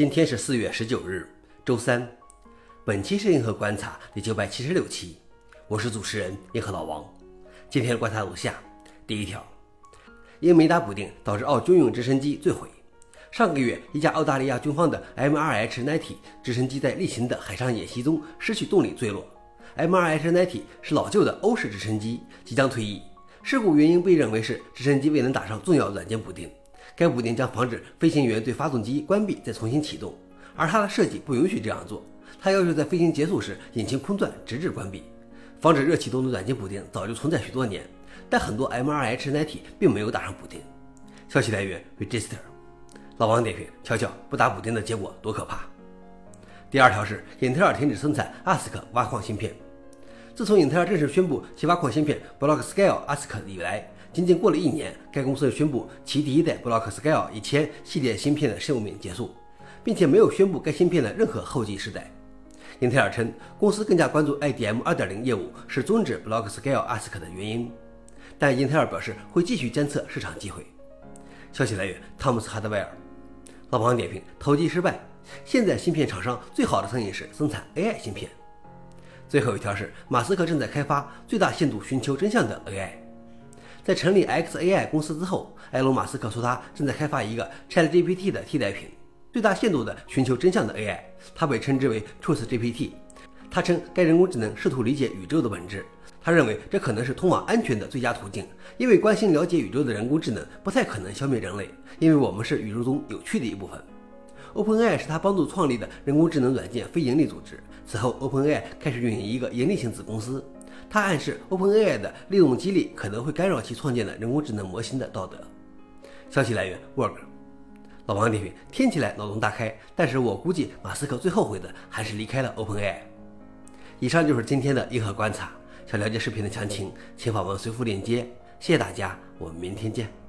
今天是四月十九日，周三。本期是银河观察第九百七十六期，我是主持人银河老王。今天观察如下：第一条，因没打补丁导致澳军用直升机坠毁。上个月，一架澳大利亚军方的 MRH-90 直升机在例行的海上演习中失去动力坠落。MRH-90 是老旧的欧式直升机，即将退役。事故原因被认为是直升机未能打上重要软件补丁。该补丁将防止飞行员对发动机关闭再重新启动，而它的设计不允许这样做。它要求在飞行结束时引擎空转直至关闭。防止热启动的软件补丁早就存在许多年，但很多 MRH-90 并没有打上补丁。消息来源：Register。老王点评：瞧瞧不打补丁的结果多可怕。第二条是英特尔停止生产 ASIC 挖矿芯片。自从英特尔正式宣布其挖矿芯片 Blockscale ASIC 以来。仅仅过了一年，该公司就宣布其第一代 Blockscale 一千系列芯片的寿命结束，并且没有宣布该芯片的任何后继世代。英特尔称，公司更加关注 IDM 2.0业务是终止 Blockscale ASIC 的原因，但英特尔表示会继续监测市场机会。消息来源：汤姆斯·哈德威尔。老王点评：投机失败。现在芯片厂商最好的生意是生产 AI 芯片。最后一条是，马斯克正在开发最大限度寻求真相的 AI。在成立 xAI 公司之后，埃隆·马斯克说他正在开发一个 ChatGPT 的替代品，最大限度地寻求真相的 AI，它被称之为 TruthGPT。他称该人工智能试图理解宇宙的本质。他认为这可能是通往安全的最佳途径，因为关心了解宇宙的人工智能不太可能消灭人类，因为我们是宇宙中有趣的一部分。OpenAI 是他帮助创立的人工智能软件非营利组织。此后，OpenAI 开始运营一个盈利性子公司。他暗示 OpenAI 的利用激励可能会干扰其创建的人工智能模型的道德。消息来源：Work。老王点评：听起来脑洞大开，但是我估计马斯克最后悔的还是离开了 OpenAI。以上就是今天的硬核观察。想了解视频的详情，请访问随附链接。谢谢大家，我们明天见。